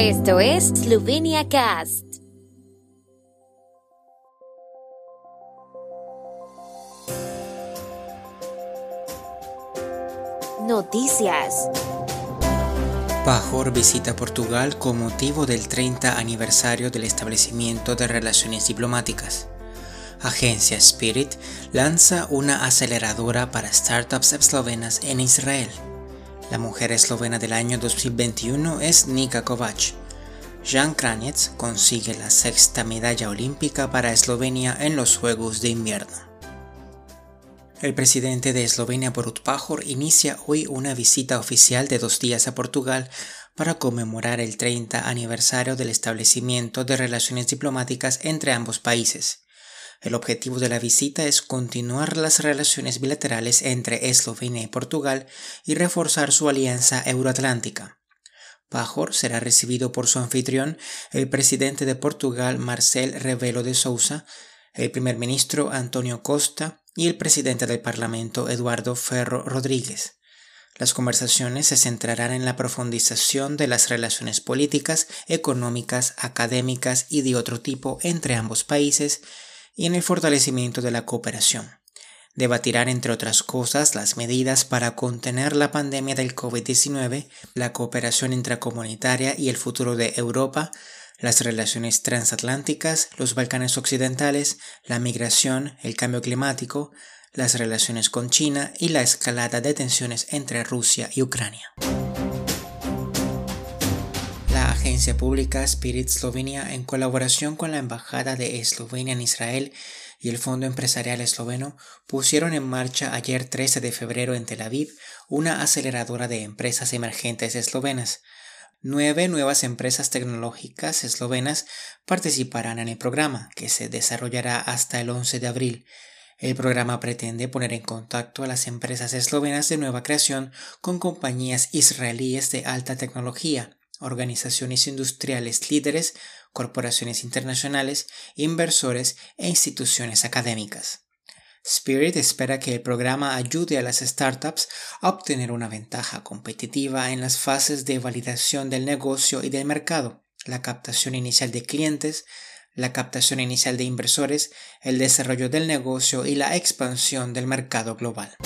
Esto es Slovenia Cast. Noticias. Pajor visita Portugal con motivo del 30 aniversario del establecimiento de relaciones diplomáticas. Agencia Spirit lanza una aceleradora para startups eslovenas en Israel. La mujer eslovena del año 2021 es Nika Kovac. Jan Kranjec consigue la sexta medalla olímpica para Eslovenia en los Juegos de Invierno. El presidente de Eslovenia Borut Pajor inicia hoy una visita oficial de dos días a Portugal para conmemorar el 30 aniversario del establecimiento de relaciones diplomáticas entre ambos países. El objetivo de la visita es continuar las relaciones bilaterales entre Eslovenia y Portugal y reforzar su alianza euroatlántica. Pajor será recibido por su anfitrión, el presidente de Portugal Marcel Rebelo de Sousa, el primer ministro Antonio Costa y el presidente del Parlamento Eduardo Ferro Rodríguez. Las conversaciones se centrarán en la profundización de las relaciones políticas, económicas, académicas y de otro tipo entre ambos países y en el fortalecimiento de la cooperación. Debatirán, entre otras cosas, las medidas para contener la pandemia del COVID-19, la cooperación intracomunitaria y el futuro de Europa, las relaciones transatlánticas, los Balcanes occidentales, la migración, el cambio climático, las relaciones con China y la escalada de tensiones entre Rusia y Ucrania. Agencia pública Spirit Slovenia, en colaboración con la Embajada de Eslovenia en Israel y el Fondo Empresarial Esloveno, pusieron en marcha ayer 13 de febrero en Tel Aviv una aceleradora de empresas emergentes eslovenas Nueve nuevas empresas tecnológicas eslovenas participarán en el programa, que se desarrollará hasta el 11 de abril. El programa pretende poner en contacto a las empresas eslovenas de nueva creación con compañías israelíes de alta tecnología, organizaciones industriales líderes, corporaciones internacionales, inversores e instituciones académicas. Spirit espera que el programa ayude a las startups a obtener una ventaja competitiva en las fases de validación del negocio y del mercado, la captación inicial de clientes, la captación inicial de inversores, el desarrollo del negocio y la expansión del mercado global.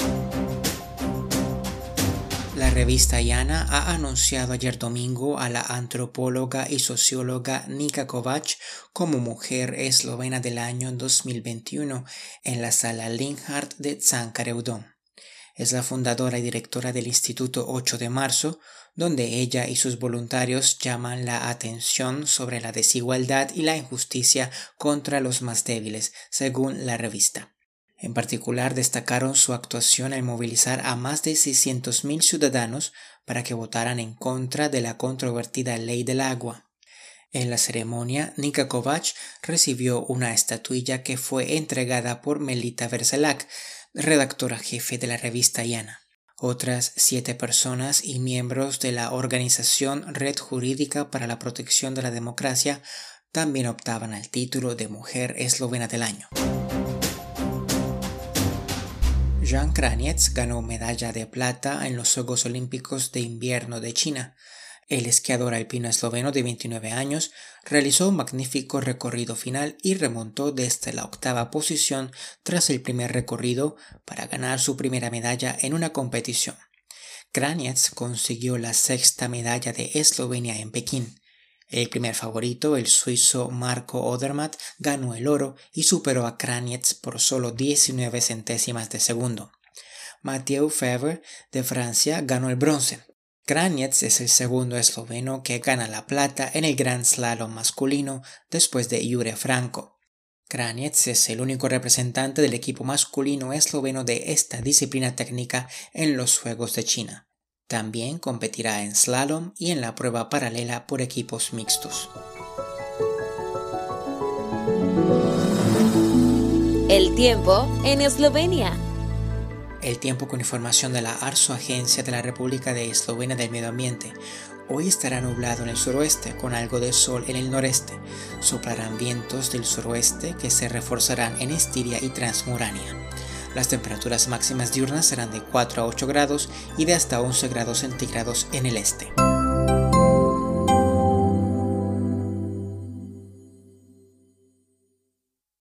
La revista Yana ha anunciado ayer domingo a la antropóloga y socióloga Nika Kovac como mujer eslovena del año 2021 en la sala Linhardt de Zancareudón. Es la fundadora y directora del Instituto 8 de Marzo, donde ella y sus voluntarios llaman la atención sobre la desigualdad y la injusticia contra los más débiles, según la revista. En particular destacaron su actuación al movilizar a más de 600.000 ciudadanos para que votaran en contra de la controvertida ley del agua. En la ceremonia, Nika Kovac recibió una estatuilla que fue entregada por Melita Verselac, redactora jefe de la revista Yana. Otras siete personas y miembros de la organización Red Jurídica para la Protección de la Democracia también optaban al título de Mujer Eslovena del Año. Jan ganó medalla de plata en los Juegos Olímpicos de Invierno de China. El esquiador alpino esloveno de 29 años realizó un magnífico recorrido final y remontó desde la octava posición tras el primer recorrido para ganar su primera medalla en una competición. Kranjec consiguió la sexta medalla de Eslovenia en Pekín. El primer favorito, el suizo Marco Odermatt, ganó el oro y superó a Kranjec por solo 19 centésimas de segundo. Mathieu Fever de Francia ganó el bronce. Kranjec es el segundo esloveno que gana la plata en el Grand Slalom masculino después de Jure Franco. Kranjec es el único representante del equipo masculino esloveno de esta disciplina técnica en los Juegos de China. También competirá en slalom y en la prueba paralela por equipos mixtos. El tiempo en Eslovenia. El tiempo con información de la ARSO, Agencia de la República de Eslovenia del Medio Ambiente. Hoy estará nublado en el suroeste con algo de sol en el noreste. Soplarán vientos del suroeste que se reforzarán en Estiria y Transmurania. Las temperaturas máximas diurnas serán de 4 a 8 grados y de hasta 11 grados centígrados en el este.